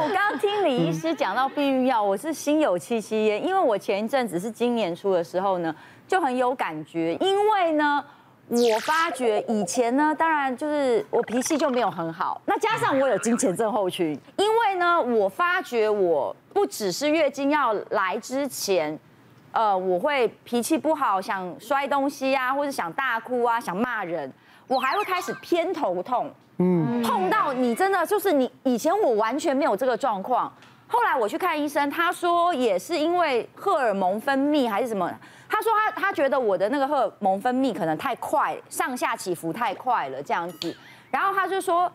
我刚刚听李医师讲到避孕药，我是心有戚戚焉，因为我前一阵子是今年初的时候呢，就很有感觉，因为呢，我发觉以前呢，当然就是我脾气就没有很好，那加上我有金钱症候群，因为呢，我发觉我不只是月经要来之前，呃，我会脾气不好，想摔东西啊，或者想大哭啊，想骂人，我还会开始偏头痛。嗯，痛到你真的就是你以前我完全没有这个状况，后来我去看医生，他说也是因为荷尔蒙分泌还是什么，他说他他觉得我的那个荷尔蒙分泌可能太快，上下起伏太快了这样子，然后他就说。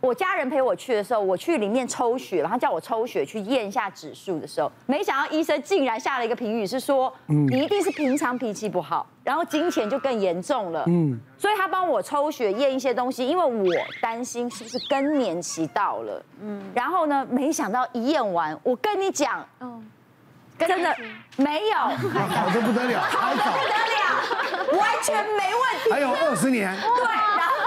我家人陪我去的时候，我去里面抽血，然后叫我抽血去验一下指数的时候，没想到医生竟然下了一个评语是说，你一定是平常脾气不好，然后金钱就更严重了。嗯，所以他帮我抽血验一些东西，因为我担心是不是更年期到了。嗯，然后呢，没想到一验完，我跟你讲，嗯，真的没有，好的不得了，好的不得了，完全没问题，还有二十年，对，然后。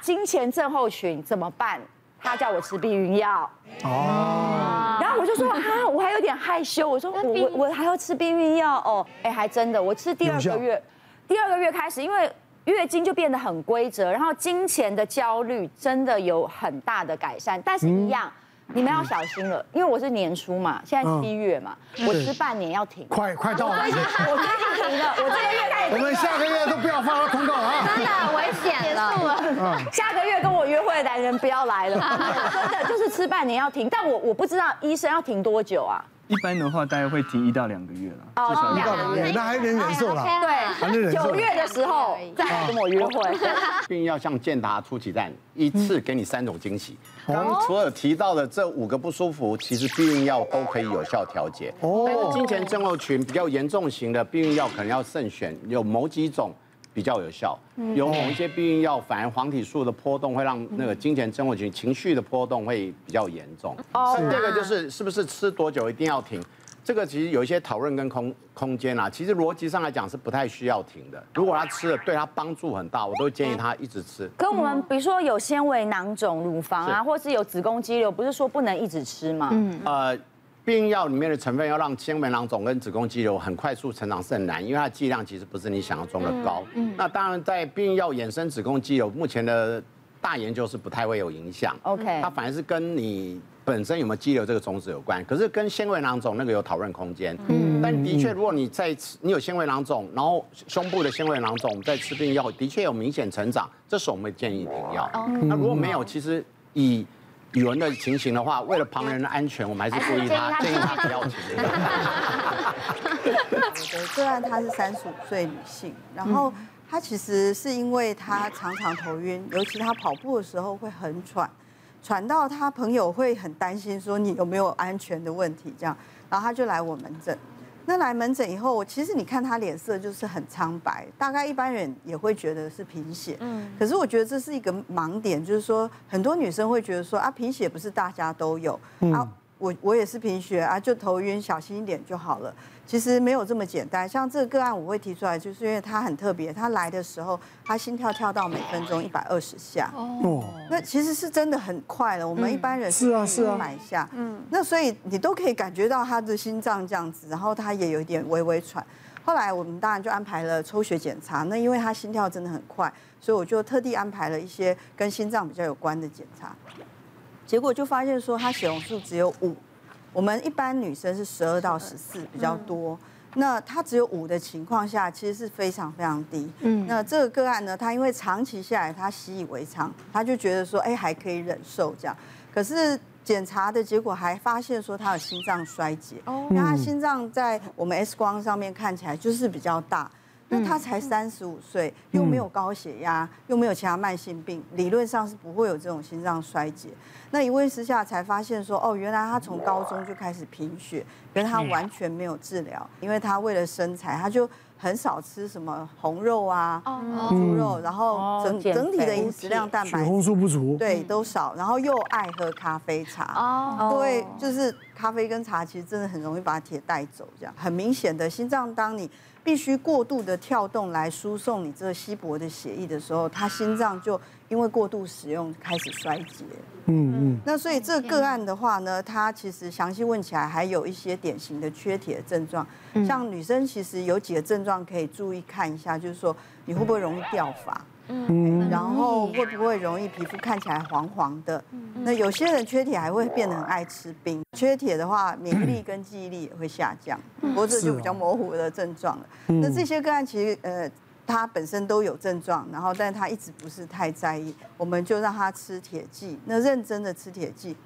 那经前症候群怎么办？他叫我吃避孕药。哦。然后我就说啊，我还有点害羞。我说我我我还要吃避孕药哦。哎，还真的，我吃第二个月，第二个月开始，因为月经就变得很规则，然后金钱的焦虑真的有很大的改善，但是一样。你们要小心了，因为我是年初嘛，现在七月嘛，我吃半年要停，快快到了，我最近停了，我这个月开始，我们下个月都不要发通告啊，真的危险了，下个月跟我约会的男人不要来了，真的就是吃半年要停，但我我不知道医生要停多久啊。一般的话，大概会停一到两个月了。哦，一到两个月，那还能忍受了。对，九月的时候再来跟我约会。避孕药像健达出奇蛋，一次给你三种惊喜。刚刚除了提到的这五个不舒服，其实避孕药都可以有效调节。哦。经前症候群比较严重型的避孕药，可能要慎选，有某几种。比较有效，有某一些避孕药，反而黄体素的波动会让那个金钱症候群情绪的波动会比较严重。哦，第二个就是是不是吃多久一定要停？这个其实有一些讨论跟空空间啊。其实逻辑上来讲是不太需要停的。如果他吃了对他帮助很大，我都建议他一直吃。可我们比如说有纤维囊肿、乳房啊，或是有子宫肌瘤，不是说不能一直吃吗？嗯，呃。避孕药里面的成分要让纤维囊肿跟子宫肌瘤很快速成长是很难，因为它的剂量其实不是你想象中的高。嗯，那当然在避孕药衍生子宫肌瘤，目前的大研究是不太会有影响。OK，它反而是跟你本身有没有肌瘤这个种子有关，可是跟纤维囊肿那个有讨论空间。嗯，但的确，如果你在吃，你有纤维囊肿，然后胸部的纤维囊肿在吃避孕药，的确有明显成长，这时候我们会建议停药。那如果没有，其实以语文的情形的话，为了旁人的安全，我们还是建议他建议他不要停。我的个 案她是三十五岁女性，然后她其实是因为她常常头晕，尤其她跑步的时候会很喘，喘到她朋友会很担心说你有没有安全的问题这样，然后她就来我门诊。那来门诊以后，其实你看他脸色就是很苍白，大概一般人也会觉得是贫血。嗯，可是我觉得这是一个盲点，就是说很多女生会觉得说啊，贫血不是大家都有啊。我我也是贫血啊，就头晕，小心一点就好了。其实没有这么简单。像这个个案，我会提出来，就是因为他很特别。他来的时候，他心跳跳到每分钟一百二十下。哦。那其实是真的很快了。我们一般人是啊是啊，买下。嗯。那所以你都可以感觉到他的心脏这样子，然后他也有一点微微喘。后来我们当然就安排了抽血检查。那因为他心跳真的很快，所以我就特地安排了一些跟心脏比较有关的检查。结果就发现说，她血红素只有五，我们一般女生是十二到十四比较多，那她只有五的情况下，其实是非常非常低。嗯，那这个个案呢，她因为长期下来，她习以为常，她就觉得说，哎，还可以忍受这样。可是检查的结果还发现说，她有心脏衰竭。哦，那她心脏在我们 X 光上面看起来就是比较大。那他才三十五岁，又没有高血压，又没有其他慢性病，理论上是不会有这种心脏衰竭。那一问之下才发现说，哦，原来他从高中就开始贫血，可是他完全没有治疗，因为他为了身材，他就很少吃什么红肉啊、猪肉，然后整整体的饮食量蛋白，血红素不足，对，都少，然后又爱喝咖啡茶，哦，对，就是咖啡跟茶其实真的很容易把铁带走，这样。很明显的心脏，当你必须过度的跳动来输送你这稀薄的血液的时候，他心脏就因为过度使用开始衰竭。嗯嗯。那所以这个个案的话呢，他其实详细问起来还有一些典型的缺铁的症状，像女生其实有几个症状可以注意看一下，就是说你会不会容易掉发？嗯，然后会不会容易皮肤看起来黄黄的？那有些人缺铁还会变得很爱吃冰。缺铁的话，免疫力跟记忆力也会下降。不过这就比较模糊的症状了。那这些个案其实呃，他本身都有症状，然后但是他一直不是太在意，我们就让他吃铁剂，那认真的吃铁剂。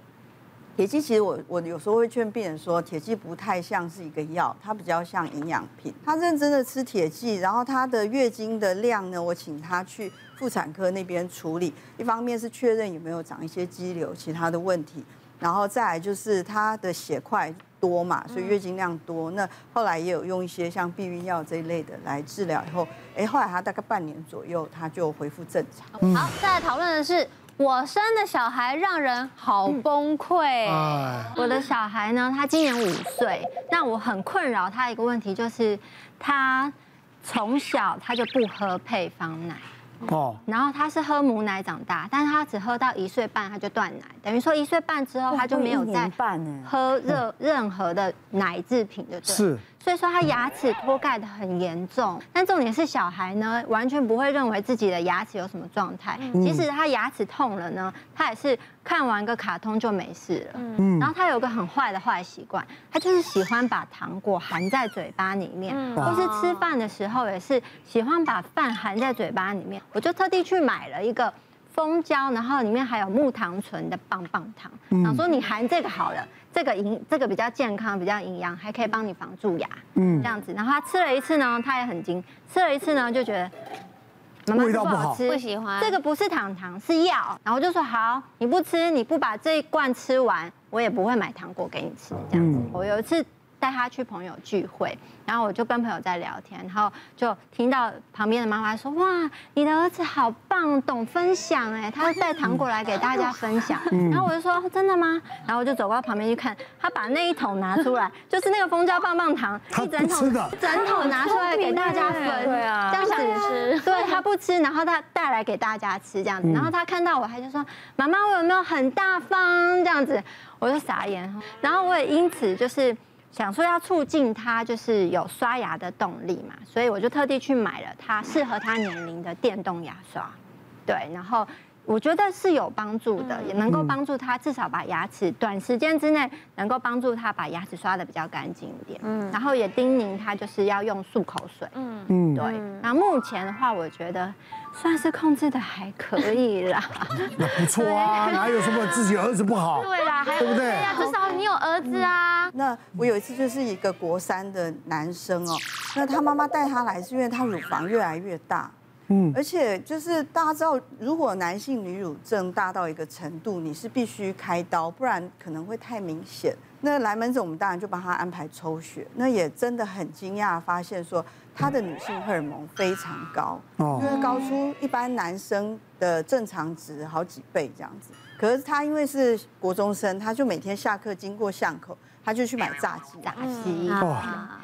铁剂其实我我有时候会劝病人说，铁剂不太像是一个药，它比较像营养品。他认真的吃铁剂，然后他的月经的量呢，我请他去妇产科那边处理。一方面是确认有没有长一些肌瘤，其他的问题，然后再来就是他的血块多嘛，所以月经量多。那后来也有用一些像避孕药这一类的来治疗，以后，哎，后来他大概半年左右，他就恢复正常。好，再来讨论的是。我生的小孩让人好崩溃。我的小孩呢，他今年五岁，那我很困扰他一个问题就是，他从小他就不喝配方奶。哦，然后他是喝母奶长大，但是他只喝到一岁半他就断奶，等于说一岁半之后他就没有再喝任任何的奶制品的，对。是。所以说他牙齿脱钙的很严重，但重点是小孩呢，完全不会认为自己的牙齿有什么状态。即使他牙齿痛了呢，他也是看完个卡通就没事了。嗯，然后他有个很坏的坏习惯，他就是喜欢把糖果含在嘴巴里面，或是吃饭的时候也是喜欢把饭含在嘴巴里面。我就特地去买了一个。蜂胶，然后里面还有木糖醇的棒棒糖。然后说你含这个好了，这个营这个比较健康，比较营养，还可以帮你防蛀牙。嗯，这样子。然后他吃了一次呢，他也很惊。吃了一次呢，就觉得妈妈不好吃，不喜欢。这个不是糖糖，是药。然后我就说好，你不吃，你不把这一罐吃完，我也不会买糖果给你吃。这样子。我有一次。带他去朋友聚会，然后我就跟朋友在聊天，然后就听到旁边的妈妈说：“哇，你的儿子好棒，懂分享哎，他会带糖果来给大家分享。”然后我就说：“真的吗？”然后我就走到旁边去看，他把那一桶拿出来，就是那个蜂胶棒棒糖，一整桶，整桶拿出来给大家分，对啊，这样子吃，对他不吃，然后他带来给大家吃这样子，然后他看到我他就说：“妈妈，我有没有很大方？”这样子，我就傻眼，然后我也因此就是。想说要促进他就是有刷牙的动力嘛，所以我就特地去买了他适合他年龄的电动牙刷，对，然后我觉得是有帮助的，也能够帮助他至少把牙齿短时间之内能够帮助他把牙齿刷的比较干净一点，嗯，然后也叮咛他就是要用漱口水，嗯嗯，对，那目前的话我觉得。算是控制的还可以啦，那不错啊，哪有什么自己儿子不好？对啦，对不对？对呀，至少你有儿子啊。那我有一次就是一个国三的男生哦，那他妈妈带他来是因为他乳房越来越大，嗯，而且就是大家知道，如果男性女乳症大到一个程度，你是必须开刀，不然可能会太明显。那来门诊我们当然就帮他安排抽血，那也真的很惊讶发现说。他的女性荷尔蒙非常高，因为高出一般男生的正常值好几倍这样子。可是他因为是国中生，他就每天下课经过巷口，他就去买炸鸡，炸鸡，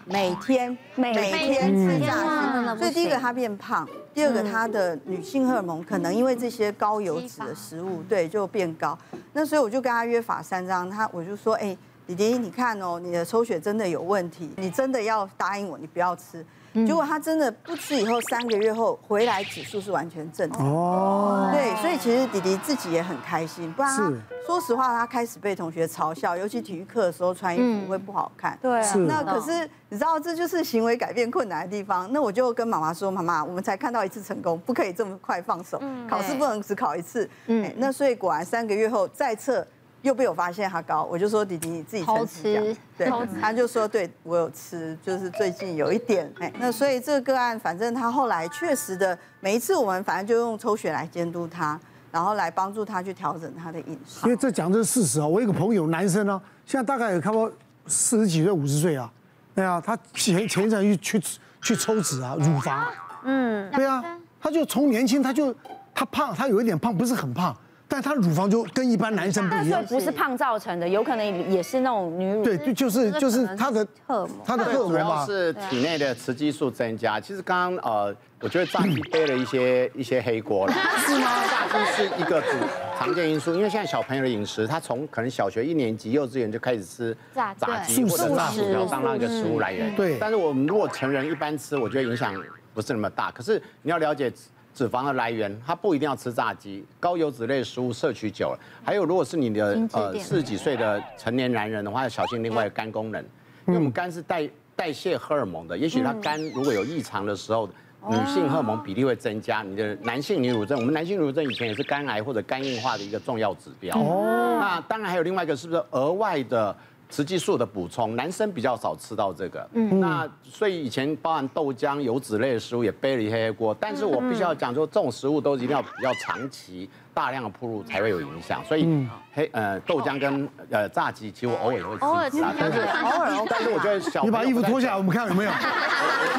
每天每天吃炸鸡。所以第一个他变胖，第二个他的女性荷尔蒙可能因为这些高油脂的食物，对，就变高。那所以我就跟他约法三章，他我就说，哎，弟弟，你看哦，你的抽血真的有问题，你真的要答应我，你不要吃。结果他真的不吃以后，三个月后回来指数是完全正常。哦，对，所以其实弟弟自己也很开心。不然他说实话，他开始被同学嘲笑，尤其体育课的时候穿衣服会不好看。对啊。那可是你知道，这就是行为改变困难的地方。那我就跟妈妈说：“妈妈，我们才看到一次成功，不可以这么快放手。考试不能只考一次。”嗯。那所以果然三个月后再测。又被我发现他高，我就说弟弟你自己偷吃，对，他就说对我有吃，就是最近有一点，哎，那所以这个个案，反正他后来确实的，每一次我们反正就用抽血来监督他，然后来帮助他去调整他的饮食。因为这讲的是事实啊，我一个朋友男生呢，现在大概有差不多四十几岁五十岁啊，对啊，他前前一阵去去去抽脂啊，乳房，嗯，对啊，他就从年轻他就他胖，他有一点胖，不是很胖。但她乳房就跟一般男生不一样但是。不是胖造成的，有可能也是那种女乳。对，就就是就是她的荷尔蒙它的荷尔主要蒙嘛。是体内的雌激素增加。其实刚刚呃，我觉得炸鸡背了一些一些黑锅了。是吗？炸鸡是一个主常见因素，因为现在小朋友的饮食，他从可能小学一年级、幼稚园就开始吃炸鸡或者炸薯条当那个食物来源。对。但是我们如果成人一般吃，我觉得影响不是那么大。可是你要了解。脂肪的来源，它不一定要吃炸鸡，高油脂类食物摄取久了，还有如果是你的呃四十几岁的成年男人的话，要小心另外的肝功能，因为我们肝是代代谢荷尔蒙的，也许他肝如果有异常的时候，女性荷尔蒙比例会增加，你的男性女乳症，我们男性女乳症以前也是肝癌或者肝硬化的一个重要指标。哦，那当然还有另外一个是不是额外的？雌激素的补充，男生比较少吃到这个。嗯，那所以以前包含豆浆、油脂类的食物也背了一黑锅。但是我必须要讲，说这种食物都一定要比较长期、大量的铺入才会有影响。所以黑呃豆浆跟呃炸鸡，其实我偶尔也会吃。偶尔吃，但是偶尔。但是我觉得小你把衣服脱下来，我们看有没有。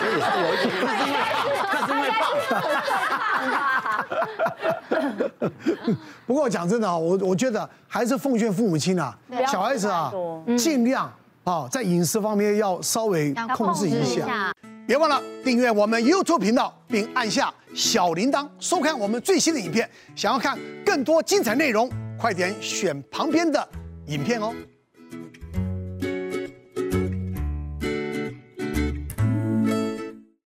我也是有一点，那 是因为那是因为胖。不过讲真的啊，我我觉得还是奉劝父母亲啊，小孩子啊，尽量啊在饮食方面要稍微控制一下。别忘了订阅我们 YouTube 频道，并按下小铃铛，收看我们最新的影片。想要看更多精彩内容，快点选旁边的影片哦。